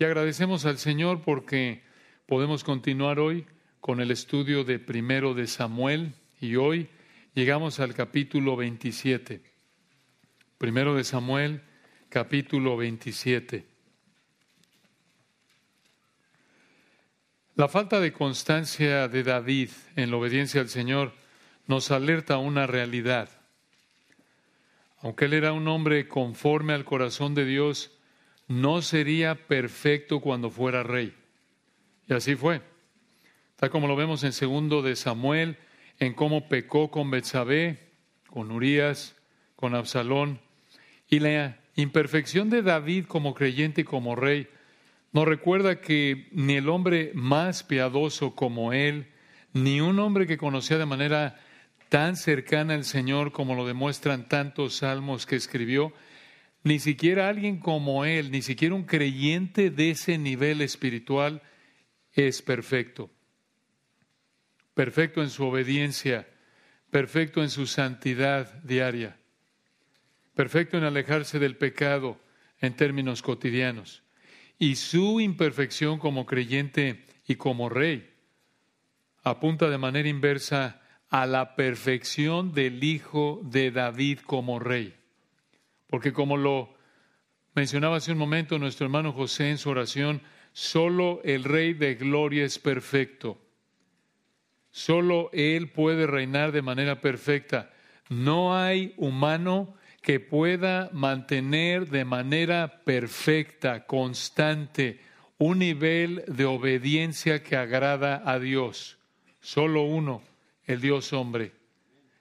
Y agradecemos al Señor porque podemos continuar hoy con el estudio de primero de Samuel y hoy llegamos al capítulo 27. Primero de Samuel, capítulo 27. La falta de constancia de David en la obediencia al Señor nos alerta a una realidad. Aunque él era un hombre conforme al corazón de Dios, no sería perfecto cuando fuera rey. Y así fue. Tal como lo vemos en segundo de Samuel, en cómo pecó con Betsabé, con Urías, con Absalón, y la imperfección de David como creyente y como rey nos recuerda que ni el hombre más piadoso como él, ni un hombre que conocía de manera tan cercana al Señor como lo demuestran tantos salmos que escribió, ni siquiera alguien como él, ni siquiera un creyente de ese nivel espiritual es perfecto. Perfecto en su obediencia, perfecto en su santidad diaria, perfecto en alejarse del pecado en términos cotidianos. Y su imperfección como creyente y como rey apunta de manera inversa a la perfección del Hijo de David como rey. Porque como lo mencionaba hace un momento nuestro hermano José en su oración, solo el Rey de Gloria es perfecto. Solo Él puede reinar de manera perfecta. No hay humano que pueda mantener de manera perfecta, constante, un nivel de obediencia que agrada a Dios. Solo uno, el Dios hombre,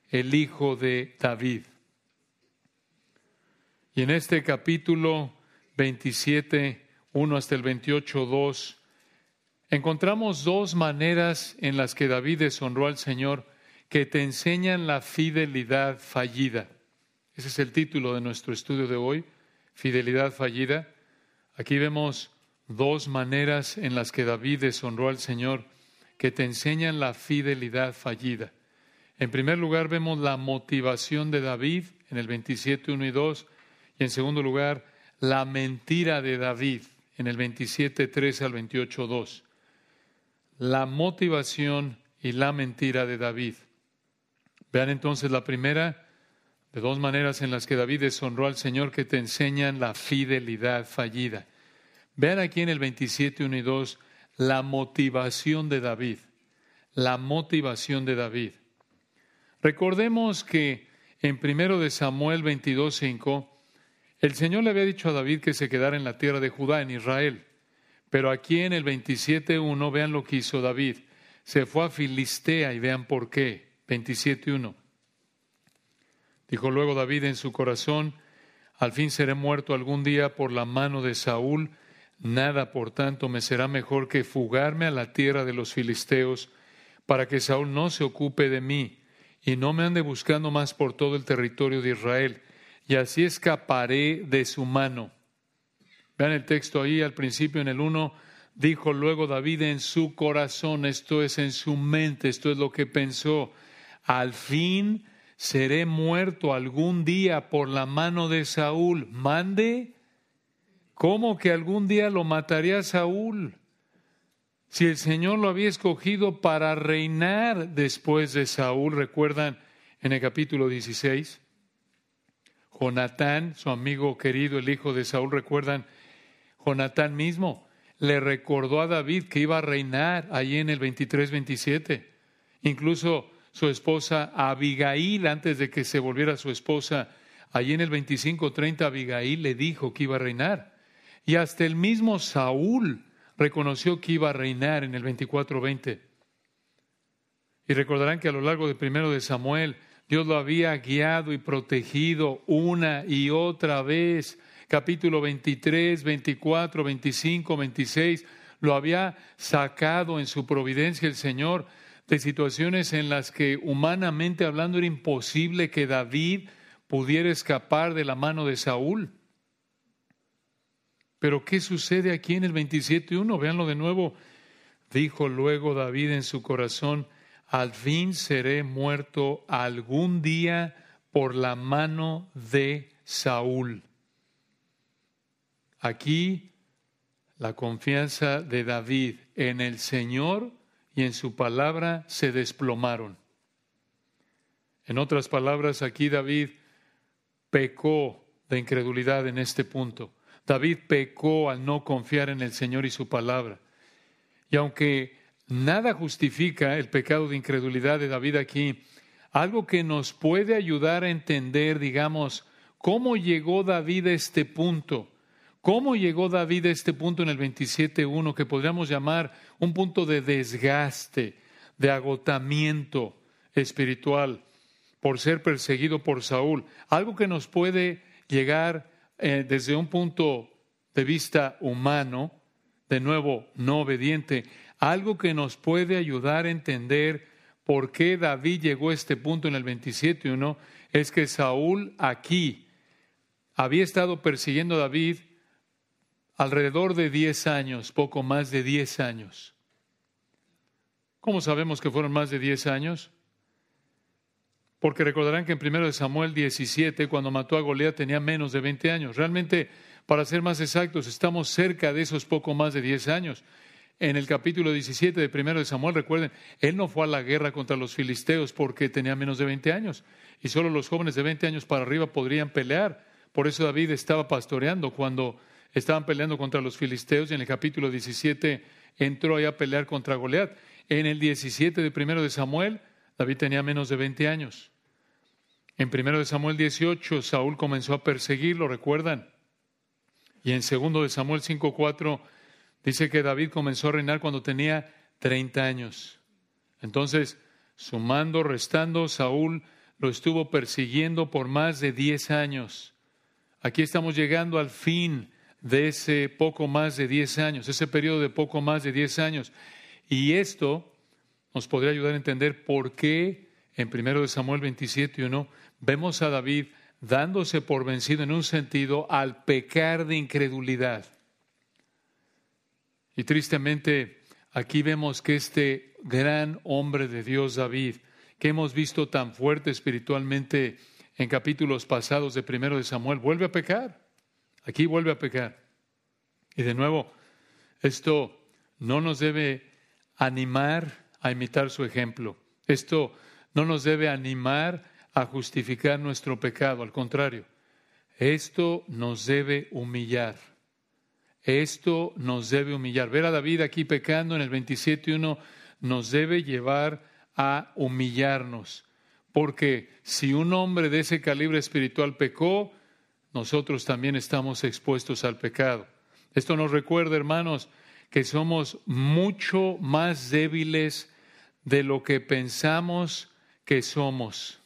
el Hijo de David. Y en este capítulo 27, 1 hasta el 28, 2, encontramos dos maneras en las que David deshonró al Señor que te enseñan la fidelidad fallida. Ese es el título de nuestro estudio de hoy, fidelidad fallida. Aquí vemos dos maneras en las que David deshonró al Señor que te enseñan la fidelidad fallida. En primer lugar vemos la motivación de David en el 27, 1 y 2 y en segundo lugar, la mentira de David en el 27, 13 al 28, 2. La motivación y la mentira de David. Vean entonces la primera de dos maneras en las que David deshonró al Señor que te enseñan la fidelidad fallida. Vean aquí en el 27, 1 y 2 la motivación de David. La motivación de David. Recordemos que en primero de Samuel 22, 5, el Señor le había dicho a David que se quedara en la tierra de Judá, en Israel. Pero aquí en el 27.1, vean lo que hizo David. Se fue a Filistea y vean por qué. 27.1. Dijo luego David en su corazón, al fin seré muerto algún día por la mano de Saúl. Nada, por tanto, me será mejor que fugarme a la tierra de los filisteos, para que Saúl no se ocupe de mí y no me ande buscando más por todo el territorio de Israel y así escaparé de su mano. Vean el texto ahí al principio en el 1, dijo luego David en su corazón, esto es en su mente, esto es lo que pensó, al fin seré muerto algún día por la mano de Saúl. Mande, ¿cómo que algún día lo mataría Saúl? Si el Señor lo había escogido para reinar después de Saúl, recuerdan en el capítulo 16. Jonatán, su amigo querido, el hijo de Saúl, recuerdan, Jonatán mismo le recordó a David que iba a reinar allí en el 23-27. Incluso su esposa Abigail, antes de que se volviera su esposa, allí en el 25-30, Abigail le dijo que iba a reinar. Y hasta el mismo Saúl reconoció que iba a reinar en el 24-20. Y recordarán que a lo largo del primero de Samuel, Dios lo había guiado y protegido una y otra vez. Capítulo 23, 24, 25, 26, lo había sacado en su providencia el Señor de situaciones en las que humanamente hablando era imposible que David pudiera escapar de la mano de Saúl. Pero ¿qué sucede aquí en el 27.1? Veanlo de nuevo. Dijo luego David en su corazón, al fin seré muerto algún día por la mano de Saúl. Aquí la confianza de David en el Señor y en su palabra se desplomaron. En otras palabras, aquí David pecó de incredulidad en este punto. David pecó al no confiar en el Señor y su palabra. Y aunque nada justifica el pecado de incredulidad de David aquí, algo que nos puede ayudar a entender, digamos, cómo llegó David a este punto. ¿Cómo llegó David a este punto en el 27.1 que podríamos llamar un punto de desgaste, de agotamiento espiritual por ser perseguido por Saúl? Algo que nos puede llegar eh, desde un punto de vista humano, de nuevo, no obediente, algo que nos puede ayudar a entender por qué David llegó a este punto en el 27.1 es que Saúl aquí había estado persiguiendo a David alrededor de 10 años, poco más de 10 años. ¿Cómo sabemos que fueron más de 10 años? Porque recordarán que en 1 Samuel 17, cuando mató a Goliat, tenía menos de 20 años. Realmente, para ser más exactos, estamos cerca de esos poco más de 10 años. En el capítulo 17 de 1 Samuel, recuerden, él no fue a la guerra contra los filisteos porque tenía menos de 20 años. Y solo los jóvenes de 20 años para arriba podrían pelear. Por eso David estaba pastoreando cuando estaban peleando contra los filisteos y en el capítulo 17 entró ahí a pelear contra Goliat. En el 17 de 1 de Samuel, David tenía menos de 20 años. En 1 de Samuel 18, Saúl comenzó a perseguirlo, ¿recuerdan? Y en 2 de Samuel 5.4 dice que David comenzó a reinar cuando tenía 30 años. Entonces, sumando, restando, Saúl lo estuvo persiguiendo por más de 10 años. Aquí estamos llegando al fin de ese poco más de 10 años, ese periodo de poco más de 10 años. Y esto nos podría ayudar a entender por qué en 1 Samuel 27 1 vemos a David dándose por vencido en un sentido al pecar de incredulidad. Y tristemente aquí vemos que este gran hombre de Dios David, que hemos visto tan fuerte espiritualmente en capítulos pasados de 1 de Samuel, vuelve a pecar. Aquí vuelve a pecar. Y de nuevo, esto no nos debe animar a imitar su ejemplo. Esto no nos debe animar a justificar nuestro pecado, al contrario, esto nos debe humillar. Esto nos debe humillar. Ver a David aquí pecando en el 27.1 nos debe llevar a humillarnos. Porque si un hombre de ese calibre espiritual pecó, nosotros también estamos expuestos al pecado. Esto nos recuerda, hermanos, que somos mucho más débiles de lo que pensamos que somos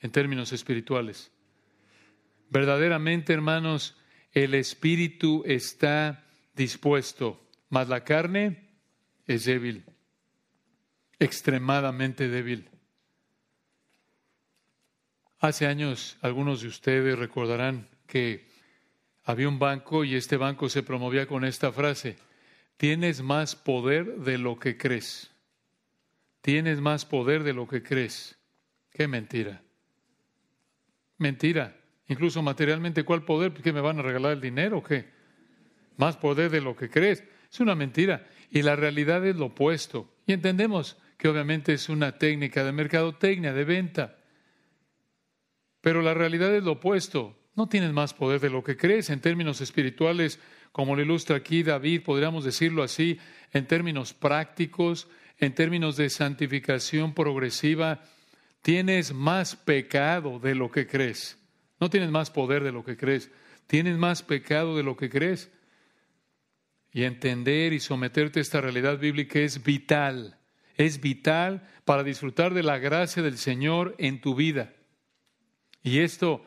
en términos espirituales. Verdaderamente, hermanos, el espíritu está dispuesto, mas la carne es débil, extremadamente débil. Hace años algunos de ustedes recordarán que había un banco y este banco se promovía con esta frase, tienes más poder de lo que crees. Tienes más poder de lo que crees. Qué mentira. Mentira. Incluso materialmente, ¿cuál poder? ¿Que me van a regalar el dinero o qué? Más poder de lo que crees. Es una mentira. Y la realidad es lo opuesto. Y entendemos que obviamente es una técnica de mercadotecnia, de venta. Pero la realidad es lo opuesto. No tienes más poder de lo que crees en términos espirituales, como lo ilustra aquí David, podríamos decirlo así, en términos prácticos, en términos de santificación progresiva, tienes más pecado de lo que crees. No tienes más poder de lo que crees, tienes más pecado de lo que crees. Y entender y someterte a esta realidad bíblica es vital, es vital para disfrutar de la gracia del Señor en tu vida. Y esto,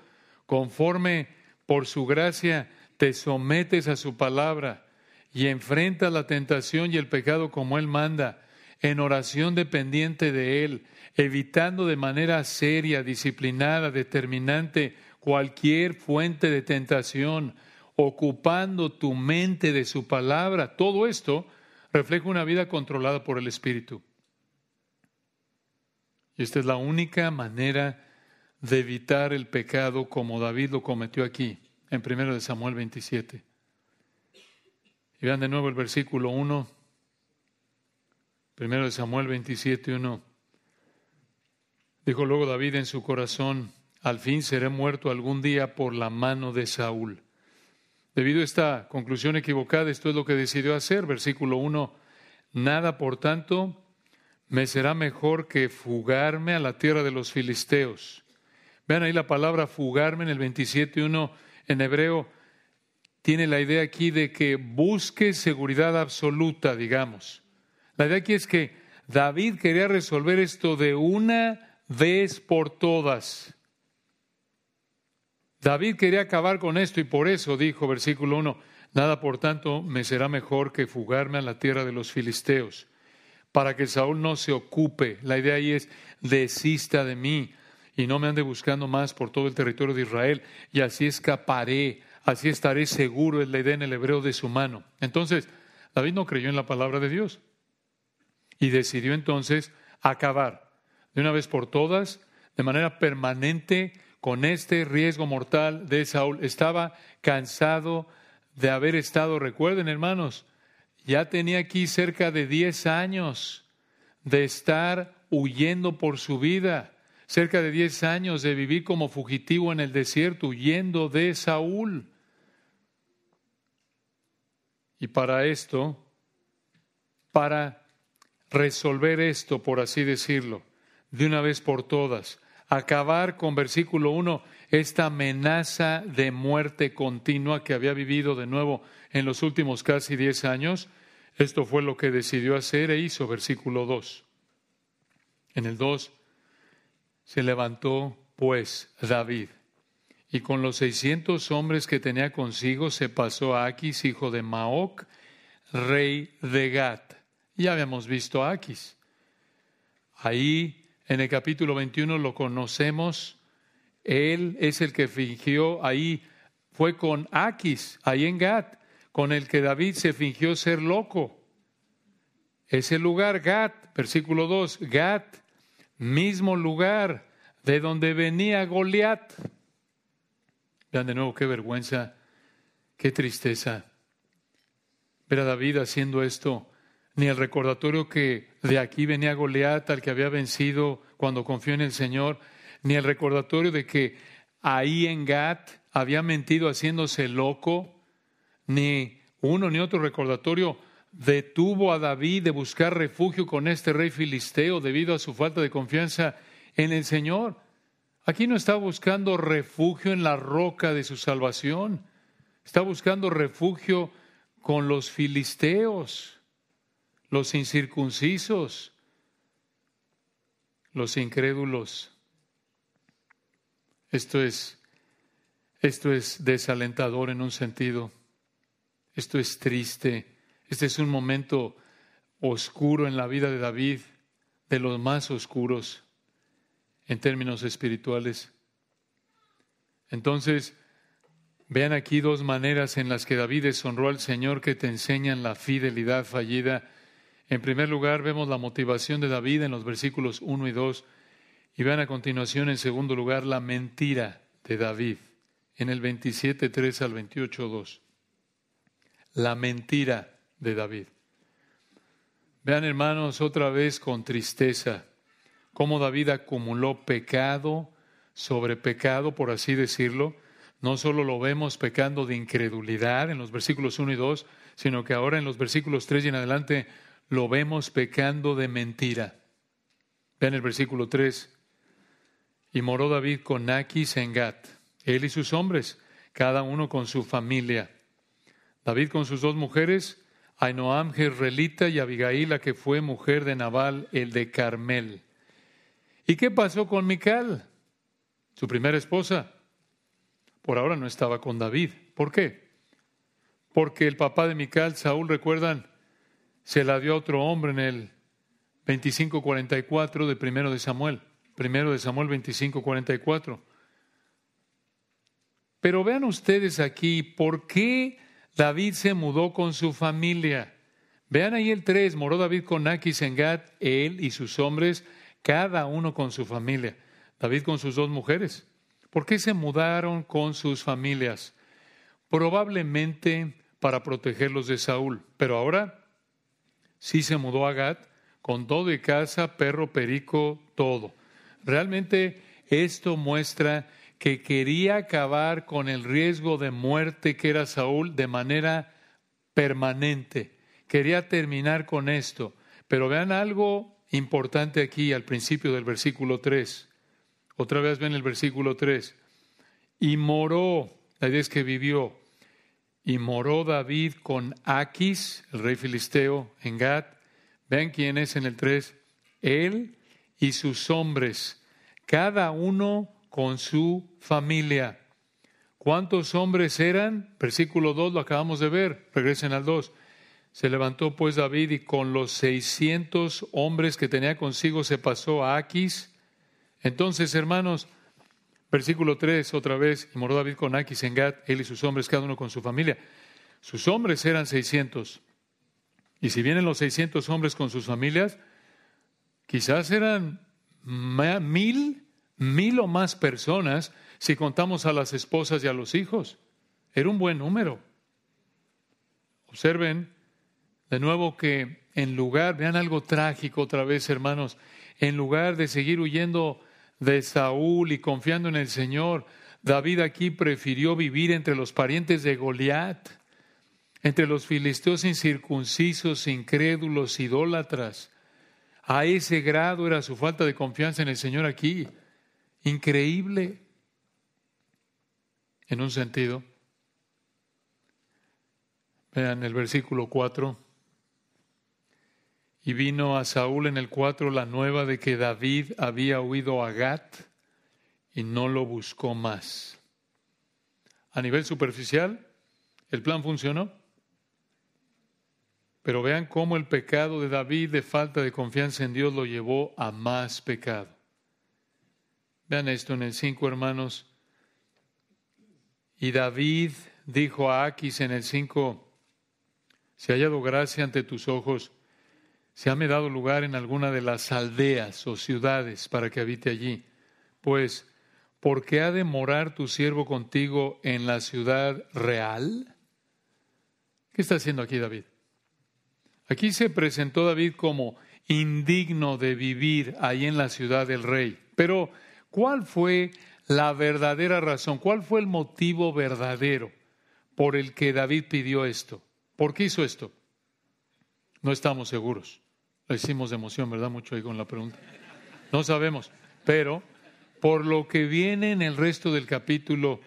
conforme por su gracia, te sometes a su palabra y enfrentas la tentación y el pecado como Él manda, en oración dependiente de Él, evitando de manera seria, disciplinada, determinante cualquier fuente de tentación, ocupando tu mente de su palabra. Todo esto refleja una vida controlada por el Espíritu. Y esta es la única manera de evitar el pecado como David lo cometió aquí, en 1 Samuel 27. Y vean de nuevo el versículo 1, primero de Samuel 27, 1. Dijo luego David en su corazón, al fin seré muerto algún día por la mano de Saúl. Debido a esta conclusión equivocada, esto es lo que decidió hacer. Versículo 1, nada por tanto me será mejor que fugarme a la tierra de los filisteos. Vean ahí la palabra fugarme en el 27.1 en hebreo. Tiene la idea aquí de que busque seguridad absoluta, digamos. La idea aquí es que David quería resolver esto de una vez por todas. David quería acabar con esto y por eso dijo, versículo 1, nada por tanto me será mejor que fugarme a la tierra de los filisteos, para que Saúl no se ocupe. La idea ahí es, desista de mí y no me ande buscando más por todo el territorio de Israel y así escaparé, así estaré seguro, es la idea en el hebreo de su mano. Entonces, David no creyó en la palabra de Dios y decidió entonces acabar de una vez por todas, de manera permanente, con este riesgo mortal de Saúl. Estaba cansado de haber estado, recuerden hermanos, ya tenía aquí cerca de 10 años de estar huyendo por su vida, cerca de 10 años de vivir como fugitivo en el desierto, huyendo de Saúl. Y para esto, para resolver esto, por así decirlo, de una vez por todas, acabar con versículo 1, esta amenaza de muerte continua que había vivido de nuevo en los últimos casi diez años. Esto fue lo que decidió hacer e hizo, versículo 2. En el 2, se levantó pues David y con los seiscientos hombres que tenía consigo se pasó a Aquis, hijo de Maoc, rey de Gat. Ya habíamos visto a Aquis. Ahí en el capítulo 21 lo conocemos. Él es el que fingió ahí, fue con Aquis, ahí en Gat, con el que David se fingió ser loco. Ese lugar, Gat, versículo 2, Gat, mismo lugar de donde venía Goliat. Vean de nuevo qué vergüenza, qué tristeza ver a David haciendo esto ni el recordatorio que de aquí venía Goliat, al que había vencido cuando confió en el Señor, ni el recordatorio de que ahí en Gat había mentido haciéndose loco, ni uno ni otro recordatorio detuvo a David de buscar refugio con este rey filisteo debido a su falta de confianza en el Señor. Aquí no está buscando refugio en la roca de su salvación, está buscando refugio con los filisteos los incircuncisos, los incrédulos. Esto es, esto es desalentador en un sentido. Esto es triste. Este es un momento oscuro en la vida de David, de los más oscuros en términos espirituales. Entonces, vean aquí dos maneras en las que David deshonró al Señor que te enseñan la fidelidad fallida en primer lugar, vemos la motivación de David en los versículos 1 y 2 y vean a continuación, en segundo lugar, la mentira de David en el 27, 3 al 28, 2. La mentira de David. Vean, hermanos, otra vez con tristeza cómo David acumuló pecado sobre pecado, por así decirlo. No solo lo vemos pecando de incredulidad en los versículos 1 y 2, sino que ahora en los versículos 3 y en adelante lo vemos pecando de mentira. Vean el versículo 3. Y moró David con Aquis en Gat, él y sus hombres, cada uno con su familia. David con sus dos mujeres, Ainoam Jezreelita y Abigail, la que fue mujer de Nabal, el de Carmel. ¿Y qué pasó con Mical, su primera esposa? Por ahora no estaba con David. ¿Por qué? Porque el papá de Mical, Saúl, recuerdan, se la dio a otro hombre en el 25:44 de primero de Samuel. Primero de Samuel 25:44. Pero vean ustedes aquí por qué David se mudó con su familia. Vean ahí el 3, moró David con Aquis en él y sus hombres, cada uno con su familia. David con sus dos mujeres. ¿Por qué se mudaron con sus familias? Probablemente para protegerlos de Saúl. Pero ahora sí se mudó a Gat con todo de casa, perro, perico, todo. Realmente esto muestra que quería acabar con el riesgo de muerte que era Saúl de manera permanente. Quería terminar con esto. Pero vean algo importante aquí al principio del versículo 3. Otra vez ven el versículo 3. Y moró, la idea es que vivió, y moró David con Aquis, el rey filisteo, en Gad. Vean quién es en el 3. Él y sus hombres, cada uno con su familia. ¿Cuántos hombres eran? Versículo 2 lo acabamos de ver. Regresen al 2. Se levantó pues David y con los seiscientos hombres que tenía consigo se pasó a Aquis. Entonces, hermanos, versículo 3 otra vez, y moró David con Aquis en Gad, él y sus hombres, cada uno con su familia. Sus hombres eran seiscientos. Y si vienen los seiscientos hombres con sus familias, quizás eran mil, mil o más personas si contamos a las esposas y a los hijos. Era un buen número. Observen de nuevo que en lugar, vean algo trágico otra vez, hermanos, en lugar de seguir huyendo de Saúl y confiando en el Señor, David aquí prefirió vivir entre los parientes de Goliat, entre los filisteos incircuncisos, incrédulos, idólatras. A ese grado era su falta de confianza en el Señor aquí. Increíble. En un sentido. Vean el versículo 4. Y vino a Saúl en el 4 la nueva de que David había huido a Gat y no lo buscó más. A nivel superficial, el plan funcionó. Pero vean cómo el pecado de David de falta de confianza en Dios lo llevó a más pecado. Vean esto en el 5, hermanos. Y David dijo a Aquis en el 5, si ha hallado gracia ante tus ojos, se me dado lugar en alguna de las aldeas o ciudades para que habite allí. Pues, ¿por qué ha de morar tu siervo contigo en la ciudad real? ¿Qué está haciendo aquí David? Aquí se presentó David como indigno de vivir ahí en la ciudad del rey. Pero, ¿cuál fue la verdadera razón? ¿Cuál fue el motivo verdadero por el que David pidió esto? ¿Por qué hizo esto? No estamos seguros. Lo hicimos de emoción, ¿verdad? Mucho ahí con la pregunta. No sabemos, pero por lo que viene en el resto del capítulo,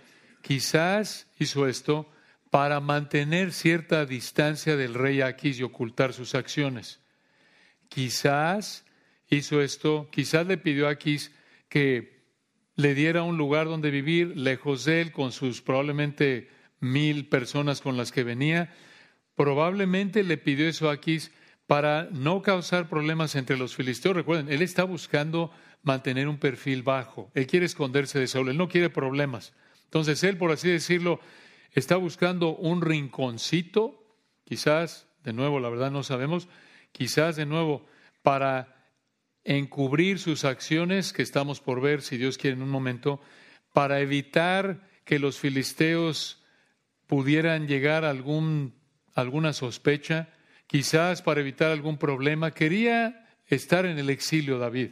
quizás hizo esto para mantener cierta distancia del rey Aquis y ocultar sus acciones. Quizás hizo esto, quizás le pidió a Aquis que le diera un lugar donde vivir lejos de él, con sus probablemente mil personas con las que venía. Probablemente le pidió eso a Aquis para no causar problemas entre los filisteos. Recuerden, él está buscando mantener un perfil bajo. Él quiere esconderse de Saúl, él no quiere problemas. Entonces él, por así decirlo, está buscando un rinconcito, quizás, de nuevo, la verdad no sabemos, quizás de nuevo para encubrir sus acciones, que estamos por ver, si Dios quiere, en un momento, para evitar que los filisteos pudieran llegar a algún, alguna sospecha quizás para evitar algún problema. Quería estar en el exilio David.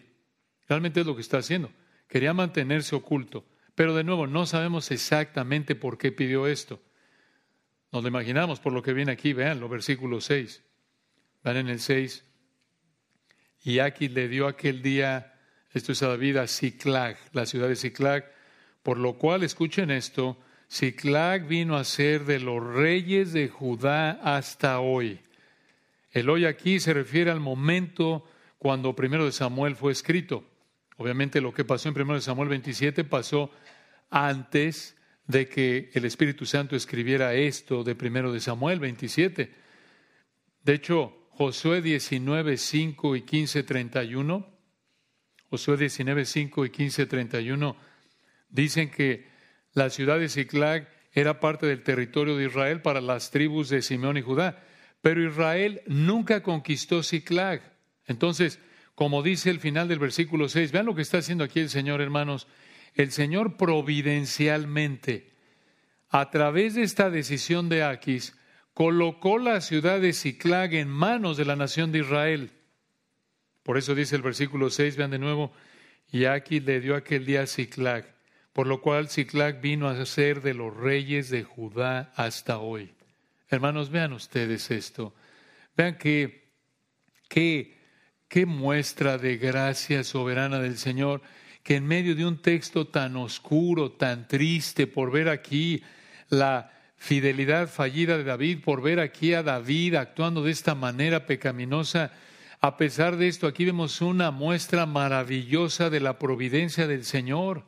Realmente es lo que está haciendo. Quería mantenerse oculto. Pero de nuevo, no sabemos exactamente por qué pidió esto. Nos lo imaginamos por lo que viene aquí. Vean los versículos 6. Vean en el 6. Y aquí le dio aquel día, esto es a David, a Ciclag, la ciudad de Ciclag, por lo cual, escuchen esto, Ciclag vino a ser de los reyes de Judá hasta hoy. El hoy aquí se refiere al momento cuando primero de Samuel fue escrito. Obviamente lo que pasó en primero de Samuel 27 pasó antes de que el Espíritu Santo escribiera esto de primero de Samuel 27. De hecho, Josué 19, 5 y 15, 31, Josué 19, 5 y 15, 31, dicen que la ciudad de Ciclag era parte del territorio de Israel para las tribus de Simeón y Judá. Pero Israel nunca conquistó Ciclag. Entonces, como dice el final del versículo 6, vean lo que está haciendo aquí el Señor, hermanos. El Señor providencialmente, a través de esta decisión de Aquis, colocó la ciudad de Ciclag en manos de la nación de Israel. Por eso dice el versículo 6, vean de nuevo, y aquí le dio aquel día a Ciclag, por lo cual Ciclag vino a ser de los reyes de Judá hasta hoy. Hermanos, vean ustedes esto. Vean que, qué muestra de gracia soberana del Señor, que en medio de un texto tan oscuro, tan triste, por ver aquí la fidelidad fallida de David, por ver aquí a David actuando de esta manera pecaminosa, a pesar de esto, aquí vemos una muestra maravillosa de la providencia del Señor.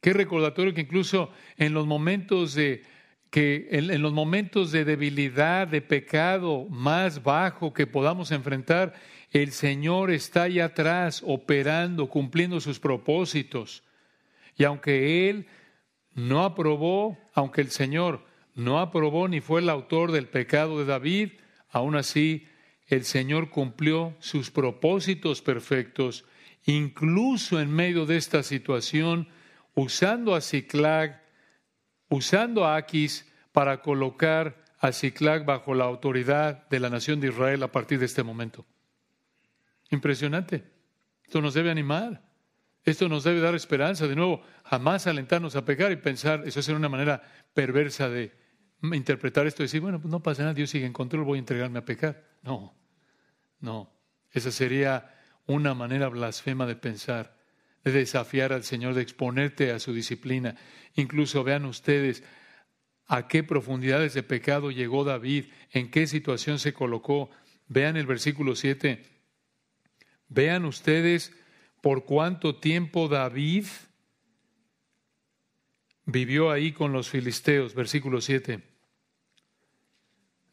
Qué recordatorio que incluso en los momentos de que en, los momentos de debilidad, de pecado más bajo que podamos enfrentar, el Señor está ahí atrás operando, cumpliendo sus propósitos. Y aunque Él no aprobó, aunque el Señor no aprobó ni fue el autor del pecado de David, aún así el Señor cumplió sus propósitos perfectos, incluso en medio de esta situación, usando a Ciclag usando a Aquis para colocar a Ciclag bajo la autoridad de la nación de Israel a partir de este momento. Impresionante. Esto nos debe animar. Esto nos debe dar esperanza. De nuevo, jamás alentarnos a pecar y pensar, eso es una manera perversa de interpretar esto y decir, bueno, pues no pasa nada, Dios sigue en control, voy a entregarme a pecar. No, no. Esa sería una manera blasfema de pensar de desafiar al Señor, de exponerte a su disciplina. Incluso vean ustedes a qué profundidades de pecado llegó David, en qué situación se colocó. Vean el versículo 7. Vean ustedes por cuánto tiempo David vivió ahí con los filisteos. Versículo 7.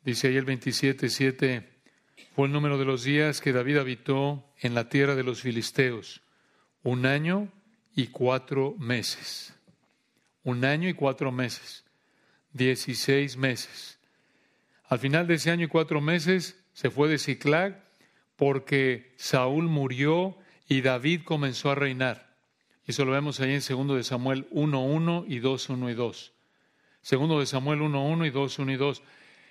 Dice ahí el 27, 7. Fue el número de los días que David habitó en la tierra de los filisteos un año y cuatro meses. Un año y cuatro meses. Dieciséis meses. Al final de ese año y cuatro meses se fue de Ciclag porque Saúl murió y David comenzó a reinar. Eso lo vemos ahí en 2 de Samuel 1.1 y 2.1 y 2. Segundo de Samuel 1.1 y 2.1 y 2.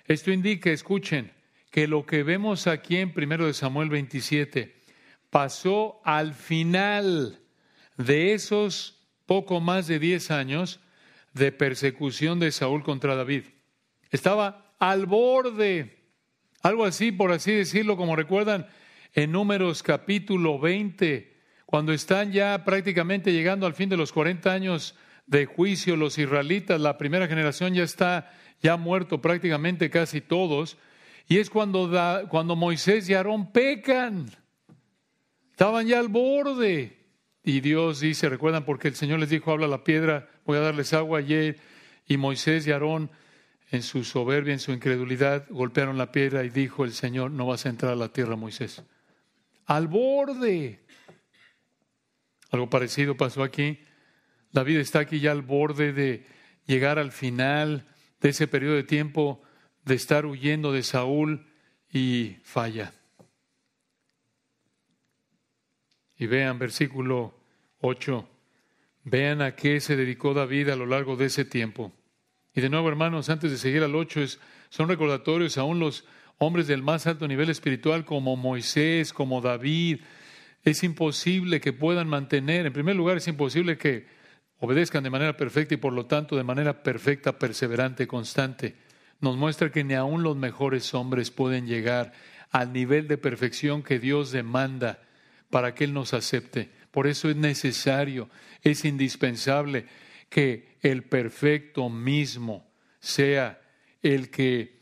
Esto indica, escuchen, que lo que vemos aquí en 1 de Samuel 27 pasó al final de esos poco más de diez años de persecución de Saúl contra David. Estaba al borde, algo así, por así decirlo, como recuerdan en Números capítulo 20, cuando están ya prácticamente llegando al fin de los 40 años de juicio los israelitas, la primera generación ya está ya muerto prácticamente casi todos, y es cuando, cuando Moisés y Aarón pecan. Estaban ya al borde. Y Dios dice, recuerdan, porque el Señor les dijo, habla la piedra, voy a darles agua ayer. Y Moisés y Aarón, en su soberbia, en su incredulidad, golpearon la piedra y dijo el Señor, no vas a entrar a la tierra, Moisés. Al borde. Algo parecido pasó aquí. David está aquí ya al borde de llegar al final de ese periodo de tiempo, de estar huyendo de Saúl y falla. Y vean versículo 8, vean a qué se dedicó David a lo largo de ese tiempo. Y de nuevo, hermanos, antes de seguir al 8, es, son recordatorios aún los hombres del más alto nivel espiritual como Moisés, como David. Es imposible que puedan mantener, en primer lugar, es imposible que obedezcan de manera perfecta y por lo tanto de manera perfecta, perseverante, constante. Nos muestra que ni aún los mejores hombres pueden llegar al nivel de perfección que Dios demanda para que Él nos acepte. Por eso es necesario, es indispensable que el perfecto mismo sea el que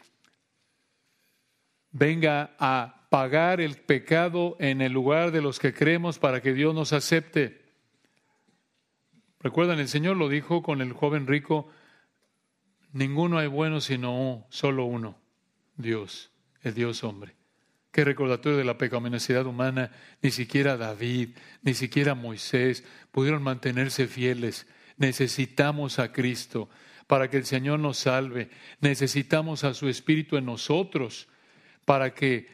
venga a pagar el pecado en el lugar de los que creemos para que Dios nos acepte. Recuerdan, el Señor lo dijo con el joven rico, ninguno hay bueno sino solo uno, Dios, el Dios hombre. Qué recordatorio de la pecaminosidad humana, ni siquiera David, ni siquiera Moisés pudieron mantenerse fieles. Necesitamos a Cristo para que el Señor nos salve. Necesitamos a su Espíritu en nosotros para que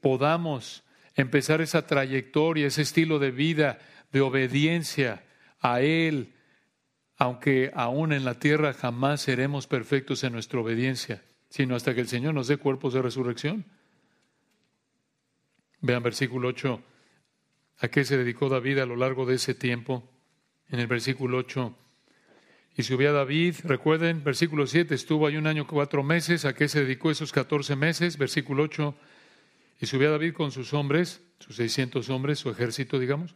podamos empezar esa trayectoria, ese estilo de vida de obediencia a Él, aunque aún en la tierra jamás seremos perfectos en nuestra obediencia. sino hasta que el Señor nos dé cuerpos de resurrección. Vean versículo 8, a qué se dedicó David a lo largo de ese tiempo. En el versículo 8, y subió David, recuerden, versículo 7, estuvo ahí un año cuatro meses, ¿a qué se dedicó esos catorce meses? Versículo 8, y subió David con sus hombres, sus 600 hombres, su ejército, digamos,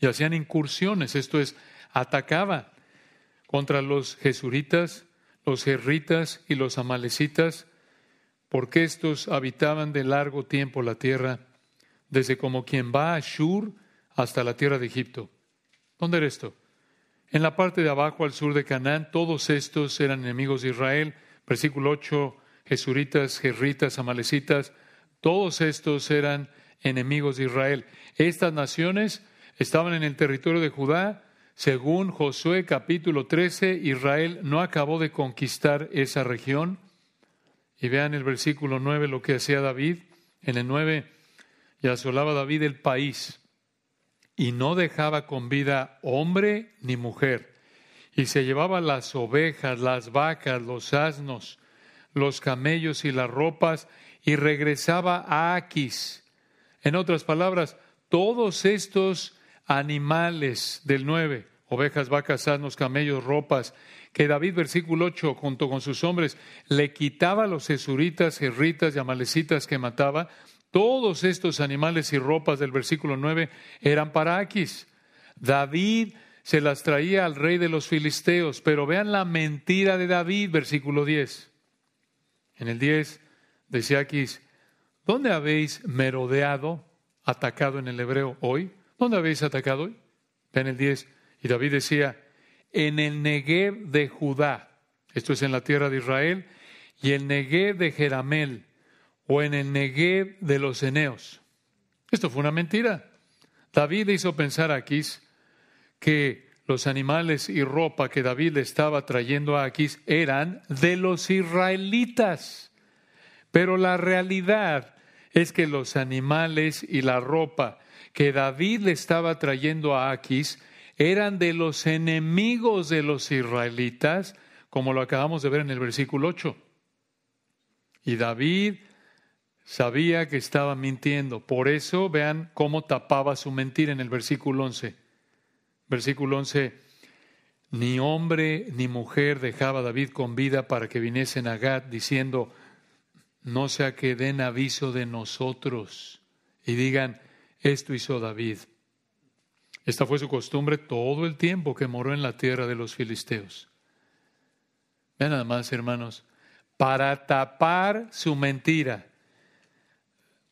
y hacían incursiones, esto es, atacaba contra los jesuritas, los jerritas y los amalecitas, porque estos habitaban de largo tiempo la tierra, desde como quien va a Shur hasta la tierra de Egipto. ¿Dónde era esto? En la parte de abajo al sur de Canaán, todos estos eran enemigos de Israel. Versículo 8, Jesuritas, Jerritas, Amalecitas, todos estos eran enemigos de Israel. Estas naciones estaban en el territorio de Judá. Según Josué capítulo 13, Israel no acabó de conquistar esa región. Y vean el versículo 9 lo que hacía David. En el 9, y asolaba David el país y no dejaba con vida hombre ni mujer. Y se llevaba las ovejas, las vacas, los asnos, los camellos y las ropas y regresaba a Aquis. En otras palabras, todos estos animales del 9, ovejas, vacas, asnos, camellos, ropas, que David, versículo 8, junto con sus hombres, le quitaba a los esuritas, jerritas y amalecitas que mataba, todos estos animales y ropas del versículo 9 eran para Aquis. David se las traía al rey de los filisteos, pero vean la mentira de David, versículo 10. En el 10 Decía aquí, ¿dónde habéis merodeado, atacado en el hebreo hoy? ¿Dónde habéis atacado hoy? En el 10. Y David decía, en el Negev de Judá, esto es en la tierra de Israel, y el Negev de Jeramel, o en el Negev de los Eneos. Esto fue una mentira. David hizo pensar a Aquís que los animales y ropa que David le estaba trayendo a Aquís eran de los israelitas. Pero la realidad es que los animales y la ropa que David le estaba trayendo a Aquis eran de los enemigos de los israelitas, como lo acabamos de ver en el versículo 8. Y David sabía que estaba mintiendo. Por eso vean cómo tapaba su mentira en el versículo 11. Versículo 11. Ni hombre ni mujer dejaba David con vida para que viniesen a Gad, diciendo, no sea que den aviso de nosotros y digan, esto hizo David. Esta fue su costumbre todo el tiempo que moró en la tierra de los filisteos. Vean nada más, hermanos, para tapar su mentira,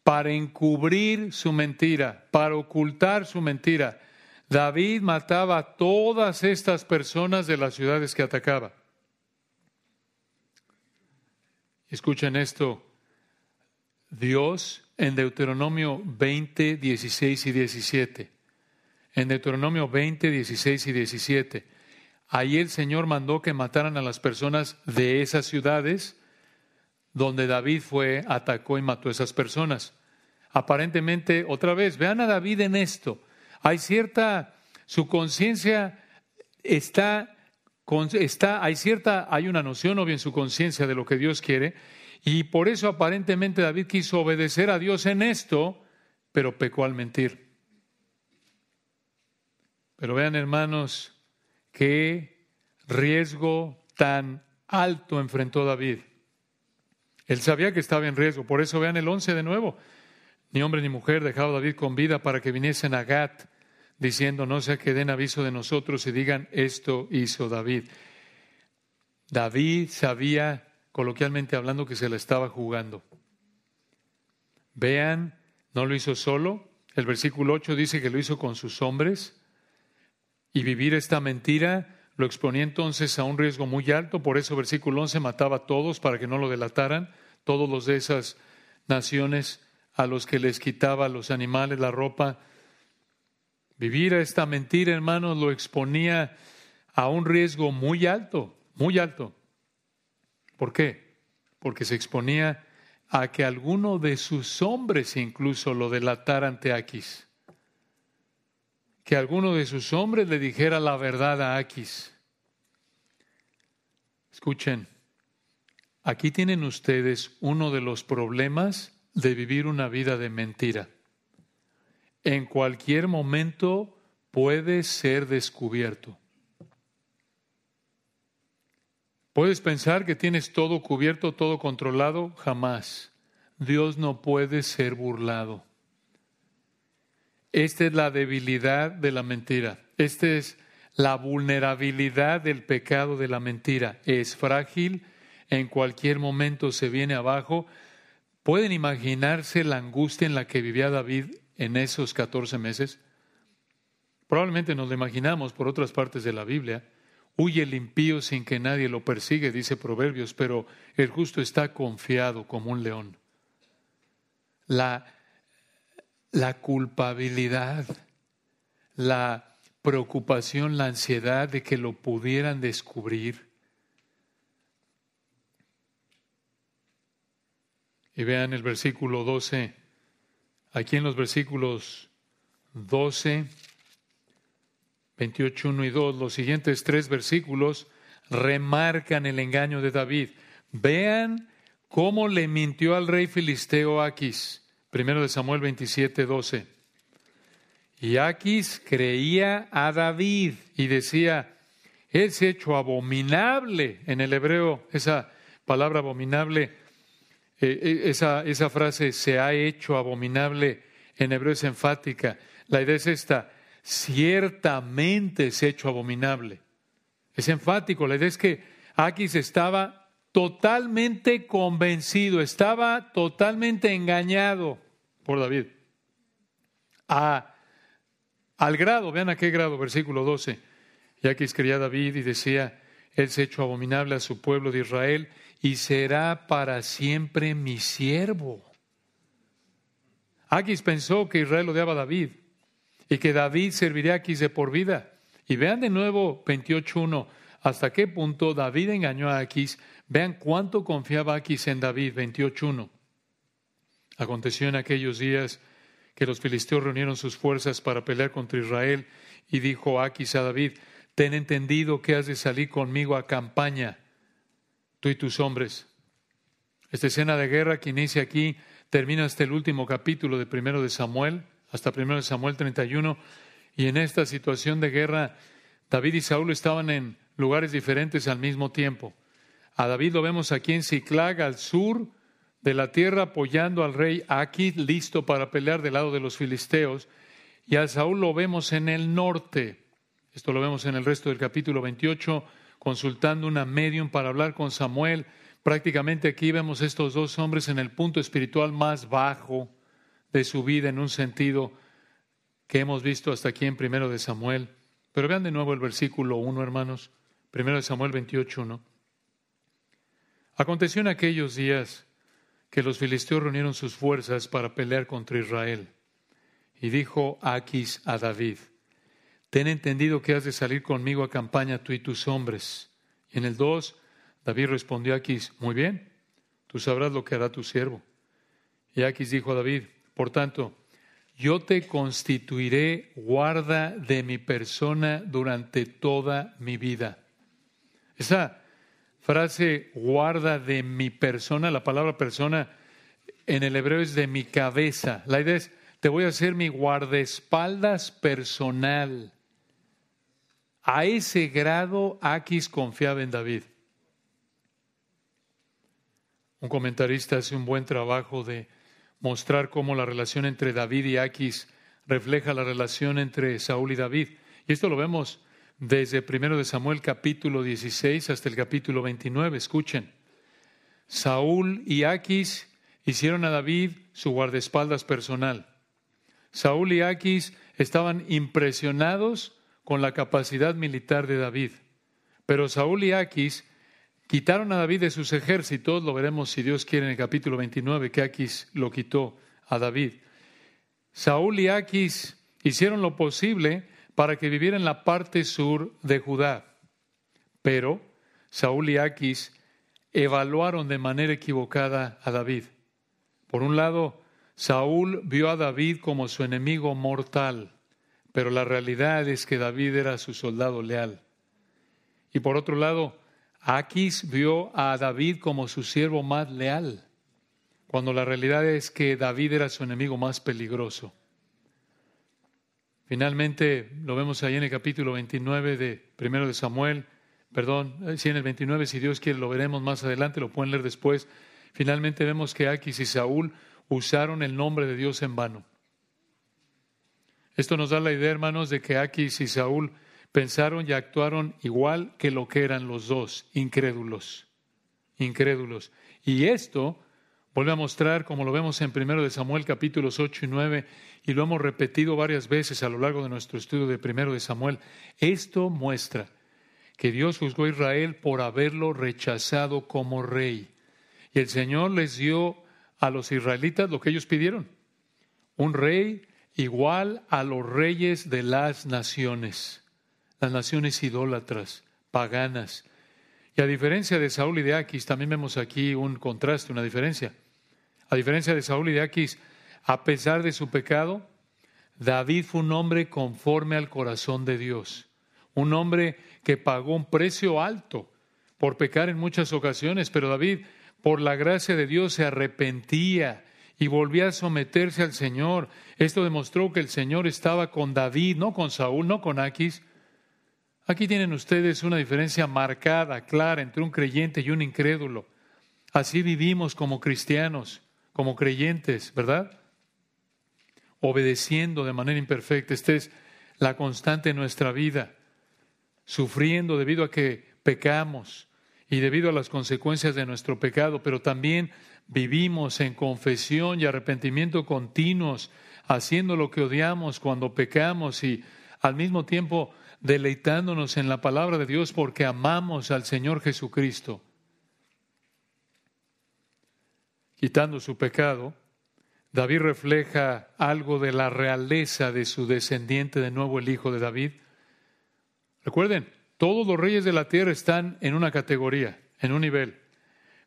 para encubrir su mentira, para ocultar su mentira, David mataba a todas estas personas de las ciudades que atacaba. Escuchen esto. Dios en Deuteronomio 20, 16 y 17. En Deuteronomio 20, 16 y 17. Ahí el Señor mandó que mataran a las personas de esas ciudades donde David fue, atacó y mató a esas personas. Aparentemente, otra vez, vean a David en esto. Hay cierta, su conciencia está está, hay cierta, hay una noción o bien su conciencia de lo que Dios quiere, y por eso aparentemente David quiso obedecer a Dios en esto, pero pecó al mentir. Pero vean, hermanos, qué riesgo tan alto enfrentó David. Él sabía que estaba en riesgo, por eso vean el 11 de nuevo. Ni hombre ni mujer dejaba David con vida para que viniesen a Gat diciendo, no sea que den aviso de nosotros y digan, esto hizo David. David sabía, coloquialmente hablando, que se la estaba jugando. Vean, no lo hizo solo. El versículo 8 dice que lo hizo con sus hombres. Y vivir esta mentira lo exponía entonces a un riesgo muy alto. Por eso versículo 11 mataba a todos para que no lo delataran, todos los de esas naciones a los que les quitaba los animales, la ropa, Vivir esta mentira, hermanos, lo exponía a un riesgo muy alto, muy alto. ¿Por qué? Porque se exponía a que alguno de sus hombres incluso lo delatara ante Aquis. Que alguno de sus hombres le dijera la verdad a Aquis. Escuchen, aquí tienen ustedes uno de los problemas de vivir una vida de mentira. En cualquier momento puede ser descubierto. ¿Puedes pensar que tienes todo cubierto, todo controlado? Jamás. Dios no puede ser burlado. Esta es la debilidad de la mentira. Esta es la vulnerabilidad del pecado de la mentira. Es frágil, en cualquier momento se viene abajo. ¿Pueden imaginarse la angustia en la que vivía David en esos 14 meses? Probablemente nos lo imaginamos por otras partes de la Biblia. Huye el impío sin que nadie lo persigue, dice Proverbios, pero el justo está confiado como un león. La, la culpabilidad, la preocupación, la ansiedad de que lo pudieran descubrir. Y vean el versículo 12, aquí en los versículos 12 28, 1 y 2, los siguientes tres versículos remarcan el engaño de David. Vean cómo le mintió al rey filisteo Aquis. Primero de Samuel 27, 12. Y Aquis creía a David y decía, es hecho abominable. En el hebreo, esa palabra abominable, eh, eh, esa, esa frase se ha hecho abominable, en hebreo es enfática. La idea es esta, ciertamente es hecho abominable. Es enfático, la idea es que Aquis estaba totalmente convencido, estaba totalmente engañado por David. al grado, vean a qué grado, versículo 12. Y Aquis quería David y decía, Él se ha hecho abominable a su pueblo de Israel y será para siempre mi siervo. Aquis pensó que Israel odiaba a David y que David serviría aquí de por vida. Y vean de nuevo 28.1, hasta qué punto David engañó a Aquis. Vean cuánto confiaba Aquis en David, 28.1. Aconteció en aquellos días que los filisteos reunieron sus fuerzas para pelear contra Israel y dijo Aquis a David, ten entendido que has de salir conmigo a campaña, tú y tus hombres. Esta escena de guerra que inicia aquí termina hasta el último capítulo de primero de Samuel hasta 1 Samuel 31. Y en esta situación de guerra, David y Saúl estaban en lugares diferentes al mismo tiempo. A David lo vemos aquí en Ciclag, al sur de la tierra, apoyando al rey Aquis, listo para pelear del lado de los filisteos. Y a Saúl lo vemos en el norte. Esto lo vemos en el resto del capítulo 28, consultando una medium para hablar con Samuel. Prácticamente aquí vemos estos dos hombres en el punto espiritual más bajo de su vida en un sentido que hemos visto hasta aquí en primero de Samuel. Pero vean de nuevo el versículo 1, hermanos. Primero de Samuel 28, 1. Aconteció en aquellos días que los filisteos reunieron sus fuerzas para pelear contra Israel. Y dijo Aquis a David, ten entendido que has de salir conmigo a campaña tú y tus hombres. Y en el 2, David respondió a Aquis, muy bien, tú sabrás lo que hará tu siervo. Y Aquis dijo a David, por tanto, yo te constituiré guarda de mi persona durante toda mi vida. Esa frase guarda de mi persona, la palabra persona en el hebreo es de mi cabeza. La idea es, te voy a hacer mi guardaespaldas personal. A ese grado Aquis confiaba en David. Un comentarista hace un buen trabajo de mostrar cómo la relación entre David y Aquis refleja la relación entre Saúl y David. Y esto lo vemos desde primero de Samuel capítulo 16 hasta el capítulo 29. Escuchen. Saúl y Aquis hicieron a David su guardaespaldas personal. Saúl y Aquis estaban impresionados con la capacidad militar de David. Pero Saúl y Aquis Quitaron a David de sus ejércitos, lo veremos si Dios quiere en el capítulo 29, que Aquis lo quitó a David. Saúl y Aquis hicieron lo posible para que viviera en la parte sur de Judá, pero Saúl y Aquis evaluaron de manera equivocada a David. Por un lado, Saúl vio a David como su enemigo mortal, pero la realidad es que David era su soldado leal. Y por otro lado, Aquis vio a David como su siervo más leal, cuando la realidad es que David era su enemigo más peligroso. Finalmente, lo vemos ahí en el capítulo 29 de primero de Samuel, perdón, eh, sí en el 29, si Dios quiere lo veremos más adelante, lo pueden leer después. Finalmente vemos que Aquis y Saúl usaron el nombre de Dios en vano. Esto nos da la idea, hermanos, de que Aquis y Saúl pensaron y actuaron igual que lo que eran los dos, incrédulos, incrédulos. Y esto vuelve a mostrar, como lo vemos en 1 de Samuel capítulos 8 y 9, y lo hemos repetido varias veces a lo largo de nuestro estudio de 1 de Samuel, esto muestra que Dios juzgó a Israel por haberlo rechazado como rey. Y el Señor les dio a los israelitas lo que ellos pidieron, un rey igual a los reyes de las naciones las naciones idólatras, paganas. A diferencia de Saúl y de Aquis, también vemos aquí un contraste, una diferencia. A diferencia de Saúl y de Aquis, a pesar de su pecado, David fue un hombre conforme al corazón de Dios, un hombre que pagó un precio alto por pecar en muchas ocasiones, pero David, por la gracia de Dios, se arrepentía y volvía a someterse al Señor. Esto demostró que el Señor estaba con David, no con Saúl, no con Aquis, Aquí tienen ustedes una diferencia marcada, clara, entre un creyente y un incrédulo. Así vivimos como cristianos, como creyentes, ¿verdad? Obedeciendo de manera imperfecta. Esta es la constante en nuestra vida. Sufriendo debido a que pecamos y debido a las consecuencias de nuestro pecado, pero también vivimos en confesión y arrepentimiento continuos, haciendo lo que odiamos cuando pecamos y al mismo tiempo deleitándonos en la palabra de Dios porque amamos al Señor Jesucristo. Quitando su pecado, David refleja algo de la realeza de su descendiente, de nuevo el hijo de David. Recuerden, todos los reyes de la tierra están en una categoría, en un nivel,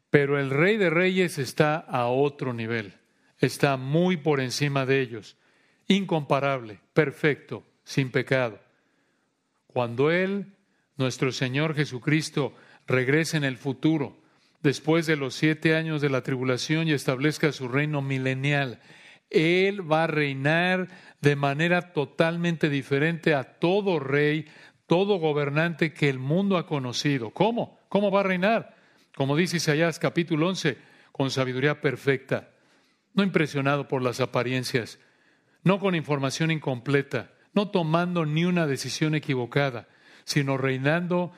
pero el rey de reyes está a otro nivel, está muy por encima de ellos, incomparable, perfecto, sin pecado. Cuando Él, nuestro Señor Jesucristo, regrese en el futuro, después de los siete años de la tribulación y establezca su reino milenial, Él va a reinar de manera totalmente diferente a todo rey, todo gobernante que el mundo ha conocido. ¿Cómo? ¿Cómo va a reinar? Como dice Isaías capítulo 11, con sabiduría perfecta, no impresionado por las apariencias, no con información incompleta, no tomando ni una decisión equivocada, sino reinando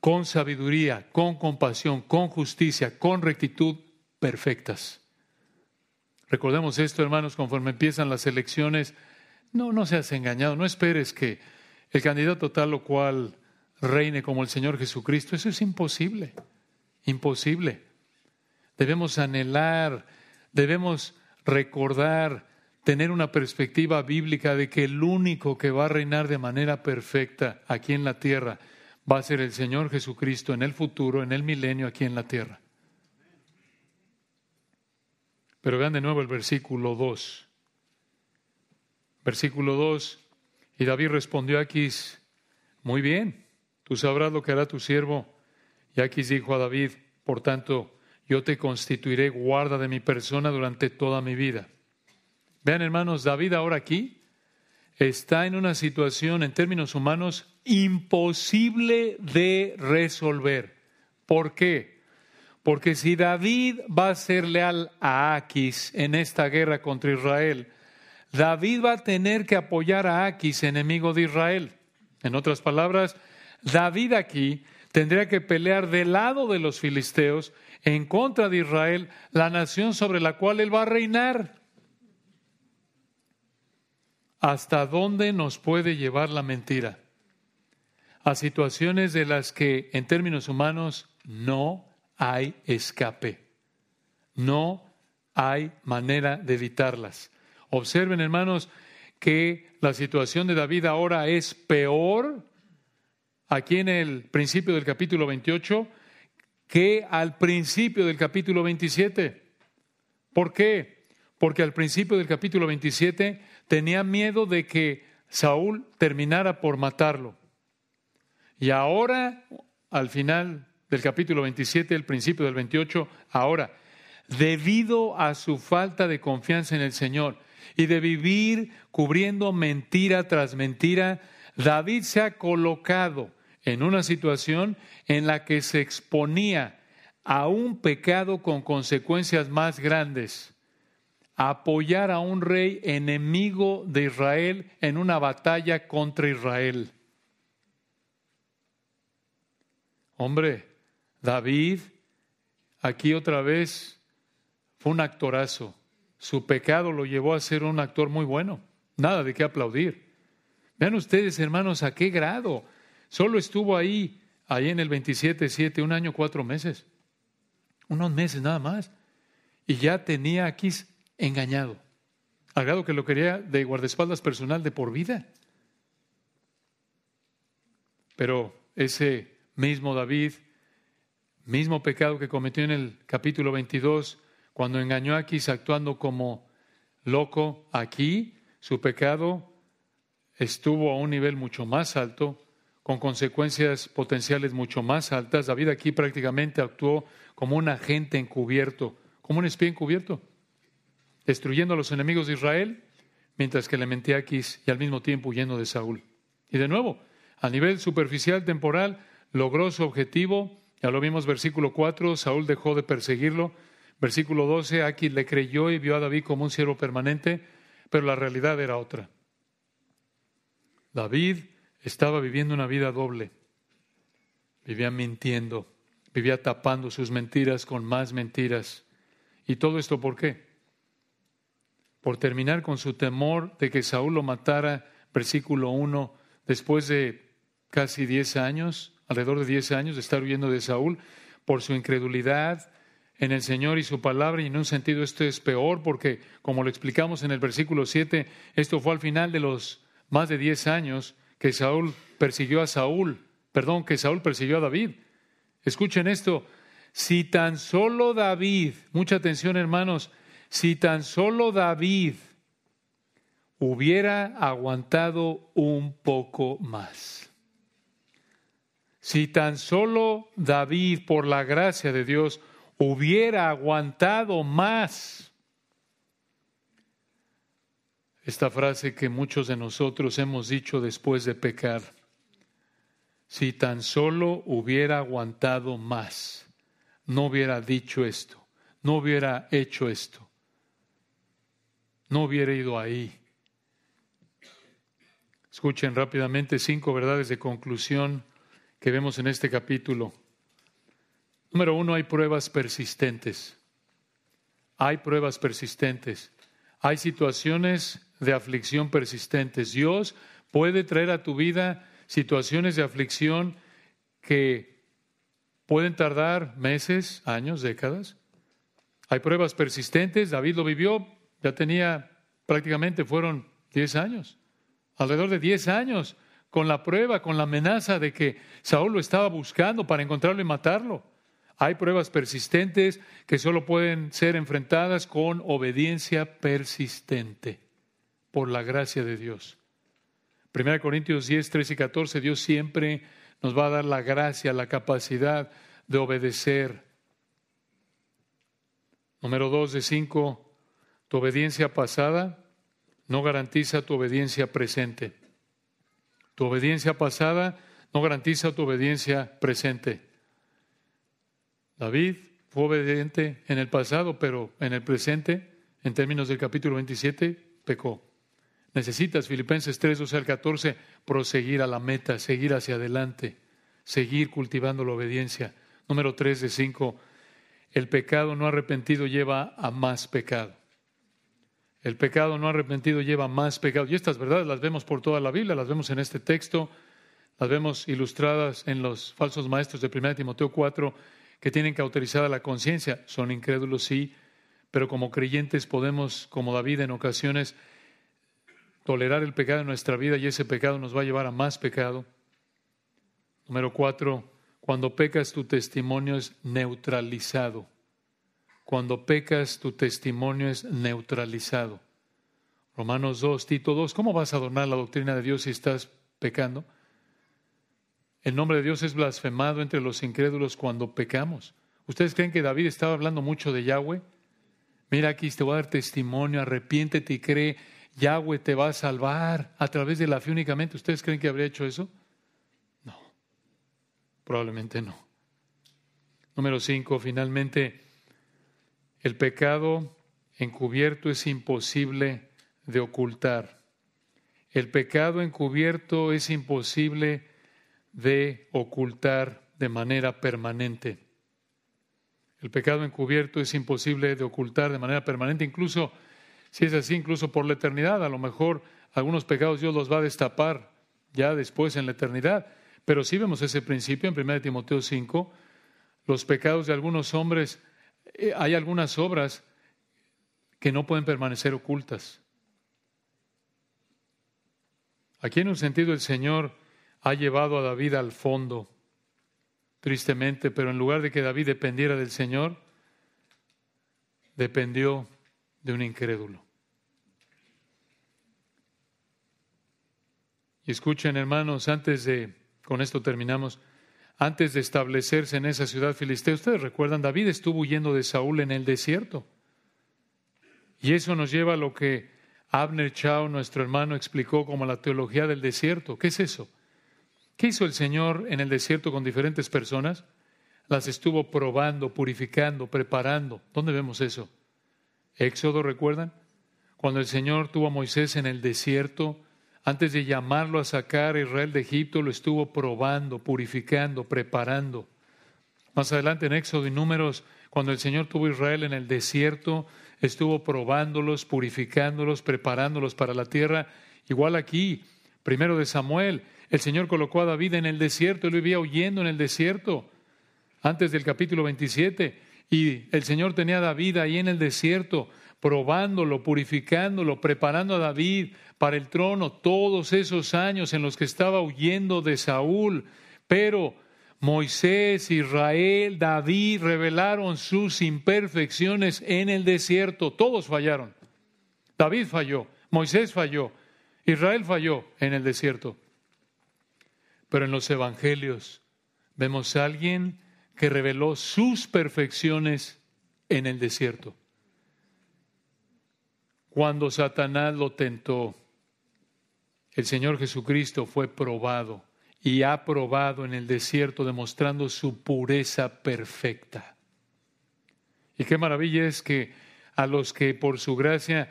con sabiduría, con compasión, con justicia, con rectitud perfectas. Recordemos esto, hermanos, conforme empiezan las elecciones, no, no seas engañado, no esperes que el candidato tal o cual reine como el Señor Jesucristo. Eso es imposible, imposible. Debemos anhelar, debemos recordar tener una perspectiva bíblica de que el único que va a reinar de manera perfecta aquí en la tierra va a ser el Señor Jesucristo en el futuro, en el milenio aquí en la tierra. Pero vean de nuevo el versículo 2. Versículo 2. Y David respondió a Aquis, muy bien, tú sabrás lo que hará tu siervo. Y Aquis dijo a David, por tanto, yo te constituiré guarda de mi persona durante toda mi vida. Vean, hermanos, David ahora aquí está en una situación en términos humanos imposible de resolver. ¿Por qué? Porque si David va a ser leal a Aquis en esta guerra contra Israel, David va a tener que apoyar a Aquis, enemigo de Israel. En otras palabras, David aquí tendría que pelear del lado de los filisteos en contra de Israel, la nación sobre la cual él va a reinar. ¿Hasta dónde nos puede llevar la mentira? A situaciones de las que en términos humanos no hay escape. No hay manera de evitarlas. Observen, hermanos, que la situación de David ahora es peor aquí en el principio del capítulo 28 que al principio del capítulo 27. ¿Por qué? Porque al principio del capítulo 27 tenía miedo de que Saúl terminara por matarlo. Y ahora, al final del capítulo 27, el principio del 28. Ahora, debido a su falta de confianza en el Señor y de vivir cubriendo mentira tras mentira, David se ha colocado en una situación en la que se exponía a un pecado con consecuencias más grandes, apoyar a un rey enemigo de Israel en una batalla contra Israel. Hombre, David, aquí otra vez, fue un actorazo. Su pecado lo llevó a ser un actor muy bueno. Nada de qué aplaudir. Vean ustedes, hermanos, a qué grado. Solo estuvo ahí, ahí en el 27-7, un año, cuatro meses. Unos meses nada más. Y ya tenía aquí engañado. Al que lo quería de guardaespaldas personal de por vida. Pero ese mismo David, mismo pecado que cometió en el capítulo 22, cuando engañó a Aquis actuando como loco, aquí su pecado estuvo a un nivel mucho más alto, con consecuencias potenciales mucho más altas. David aquí prácticamente actuó como un agente encubierto, como un espía encubierto, destruyendo a los enemigos de Israel, mientras que le mentía a Aquis y al mismo tiempo huyendo de Saúl. Y de nuevo, a nivel superficial, temporal, logró su objetivo. Ya lo vimos, versículo 4, Saúl dejó de perseguirlo. Versículo 12, Aquis le creyó y vio a David como un siervo permanente, pero la realidad era otra. David estaba viviendo una vida doble. Vivía mintiendo, vivía tapando sus mentiras con más mentiras. ¿Y todo esto por qué? Por terminar con su temor de que Saúl lo matara, versículo 1, después de casi 10 años, alrededor de 10 años de estar huyendo de Saúl, por su incredulidad en el Señor y su palabra, y en un sentido esto es peor porque, como lo explicamos en el versículo 7, esto fue al final de los más de 10 años que Saúl persiguió a Saúl, perdón, que Saúl persiguió a David. Escuchen esto, si tan solo David, mucha atención hermanos, si tan solo David hubiera aguantado un poco más. Si tan solo David, por la gracia de Dios, hubiera aguantado más. Esta frase que muchos de nosotros hemos dicho después de pecar. Si tan solo hubiera aguantado más, no hubiera dicho esto, no hubiera hecho esto, no hubiera ido ahí. Escuchen rápidamente cinco verdades de conclusión que vemos en este capítulo. Número uno, hay pruebas persistentes. Hay pruebas persistentes. Hay situaciones de aflicción persistentes. Dios puede traer a tu vida situaciones de aflicción que pueden tardar meses, años, décadas. Hay pruebas persistentes. David lo vivió, ya tenía prácticamente, fueron 10 años, alrededor de 10 años con la prueba, con la amenaza de que Saúl lo estaba buscando para encontrarlo y matarlo. Hay pruebas persistentes que solo pueden ser enfrentadas con obediencia persistente por la gracia de Dios. 1 Corintios 10, 13 y 14, Dios siempre nos va a dar la gracia, la capacidad de obedecer. Número 2 de 5, tu obediencia pasada no garantiza tu obediencia presente. Tu obediencia pasada no garantiza tu obediencia presente. David fue obediente en el pasado, pero en el presente, en términos del capítulo 27, pecó. Necesitas, Filipenses 3, 12 al 14, proseguir a la meta, seguir hacia adelante, seguir cultivando la obediencia. Número 3 de 5, el pecado no arrepentido lleva a más pecado. El pecado no arrepentido lleva más pecado. Y estas verdades las vemos por toda la Biblia, las vemos en este texto, las vemos ilustradas en los falsos maestros de 1 Timoteo 4, que tienen cauterizada la conciencia. Son incrédulos, sí, pero como creyentes podemos, como David en ocasiones, tolerar el pecado en nuestra vida y ese pecado nos va a llevar a más pecado. Número cuatro, cuando pecas tu testimonio es neutralizado. Cuando pecas, tu testimonio es neutralizado. Romanos 2, Tito 2, ¿cómo vas a adornar la doctrina de Dios si estás pecando? el nombre de Dios es blasfemado entre los incrédulos cuando pecamos. ¿Ustedes creen que David estaba hablando mucho de Yahweh? Mira aquí, te voy a dar testimonio, arrepiéntete y cree, Yahweh te va a salvar a través de la fe únicamente. ¿Ustedes creen que habría hecho eso? No, probablemente no. Número cinco, finalmente, el pecado encubierto es imposible de ocultar. El pecado encubierto es imposible de ocultar de manera permanente. El pecado encubierto es imposible de ocultar de manera permanente, incluso si es así, incluso por la eternidad. A lo mejor algunos pecados Dios los va a destapar ya después en la eternidad. Pero sí vemos ese principio en 1 Timoteo 5. Los pecados de algunos hombres, hay algunas obras que no pueden permanecer ocultas. Aquí en un sentido el Señor ha llevado a David al fondo tristemente, pero en lugar de que David dependiera del Señor, dependió de un incrédulo. Y escuchen, hermanos, antes de, con esto terminamos, antes de establecerse en esa ciudad filistea, ustedes recuerdan, David estuvo huyendo de Saúl en el desierto. Y eso nos lleva a lo que Abner Chao, nuestro hermano, explicó como la teología del desierto. ¿Qué es eso? ¿Qué hizo el Señor en el desierto con diferentes personas? Las estuvo probando, purificando, preparando. ¿Dónde vemos eso? Éxodo, ¿recuerdan? Cuando el Señor tuvo a Moisés en el desierto, antes de llamarlo a sacar a Israel de Egipto, lo estuvo probando, purificando, preparando. Más adelante en Éxodo y Números, cuando el Señor tuvo a Israel en el desierto, estuvo probándolos, purificándolos, preparándolos para la tierra. Igual aquí, primero de Samuel, el Señor colocó a David en el desierto, él vivía huyendo en el desierto antes del capítulo 27 y el Señor tenía a David ahí en el desierto, probándolo, purificándolo, preparando a David para el trono todos esos años en los que estaba huyendo de Saúl. Pero Moisés, Israel, David revelaron sus imperfecciones en el desierto. Todos fallaron. David falló, Moisés falló, Israel falló en el desierto. Pero en los evangelios vemos a alguien que reveló sus perfecciones en el desierto. Cuando Satanás lo tentó, el Señor Jesucristo fue probado y ha probado en el desierto demostrando su pureza perfecta. Y qué maravilla es que a los que por su gracia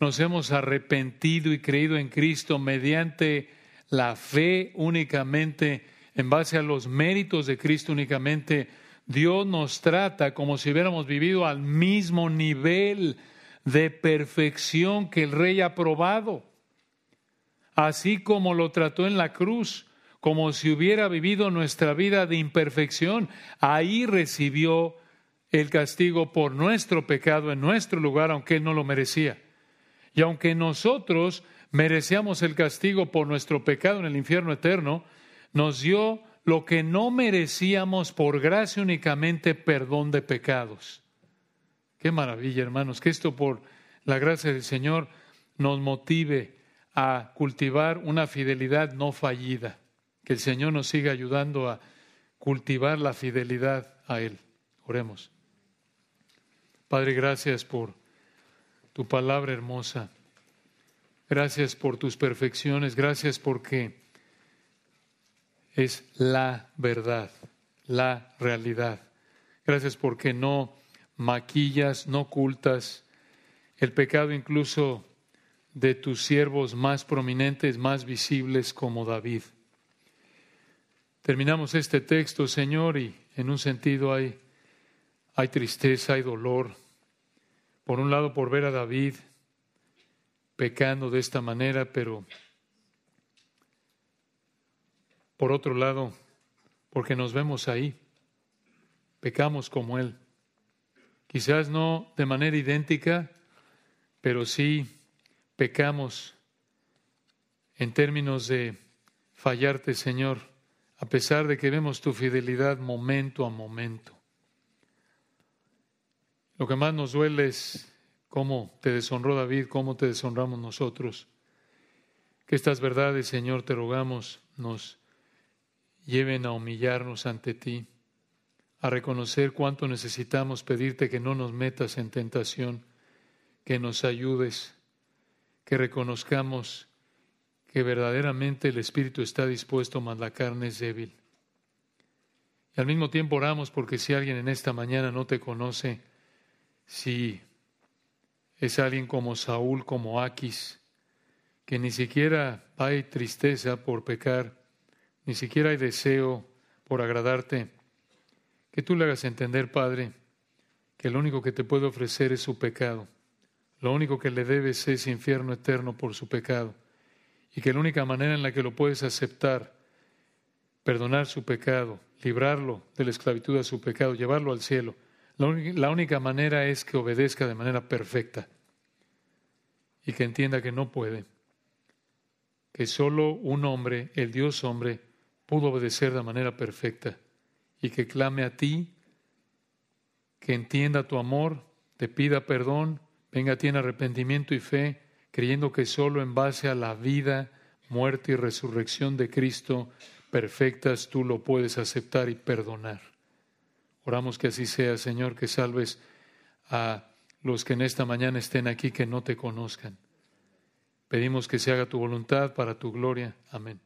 nos hemos arrepentido y creído en Cristo mediante la fe únicamente, en base a los méritos de Cristo únicamente, Dios nos trata como si hubiéramos vivido al mismo nivel de perfección que el Rey ha probado, así como lo trató en la cruz, como si hubiera vivido nuestra vida de imperfección. Ahí recibió el castigo por nuestro pecado en nuestro lugar, aunque Él no lo merecía. Y aunque nosotros merecíamos el castigo por nuestro pecado en el infierno eterno, nos dio lo que no merecíamos por gracia únicamente perdón de pecados. Qué maravilla, hermanos, que esto por la gracia del Señor nos motive a cultivar una fidelidad no fallida. Que el Señor nos siga ayudando a cultivar la fidelidad a Él. Oremos. Padre, gracias por tu palabra hermosa. Gracias por tus perfecciones, gracias porque es la verdad, la realidad. Gracias porque no maquillas, no ocultas el pecado incluso de tus siervos más prominentes, más visibles como David. Terminamos este texto, Señor, y en un sentido hay, hay tristeza, hay dolor. Por un lado, por ver a David pecando de esta manera, pero por otro lado, porque nos vemos ahí, pecamos como Él. Quizás no de manera idéntica, pero sí pecamos en términos de fallarte, Señor, a pesar de que vemos tu fidelidad momento a momento. Lo que más nos duele es cómo te deshonró David, cómo te deshonramos nosotros. Que estas verdades, Señor, te rogamos, nos lleven a humillarnos ante ti, a reconocer cuánto necesitamos pedirte que no nos metas en tentación, que nos ayudes, que reconozcamos que verdaderamente el Espíritu está dispuesto, mas la carne es débil. Y al mismo tiempo oramos porque si alguien en esta mañana no te conoce, si es alguien como Saúl, como Aquis, que ni siquiera hay tristeza por pecar, ni siquiera hay deseo por agradarte, que tú le hagas entender, Padre, que lo único que te puede ofrecer es su pecado, lo único que le debes es infierno eterno por su pecado, y que la única manera en la que lo puedes aceptar, perdonar su pecado, librarlo de la esclavitud a su pecado, llevarlo al cielo, la única manera es que obedezca de manera perfecta y que entienda que no puede, que solo un hombre, el Dios hombre, pudo obedecer de manera perfecta y que clame a ti, que entienda tu amor, te pida perdón, venga a ti en arrepentimiento y fe, creyendo que solo en base a la vida, muerte y resurrección de Cristo perfectas tú lo puedes aceptar y perdonar. Oramos que así sea, Señor, que salves a los que en esta mañana estén aquí que no te conozcan. Pedimos que se haga tu voluntad para tu gloria. Amén.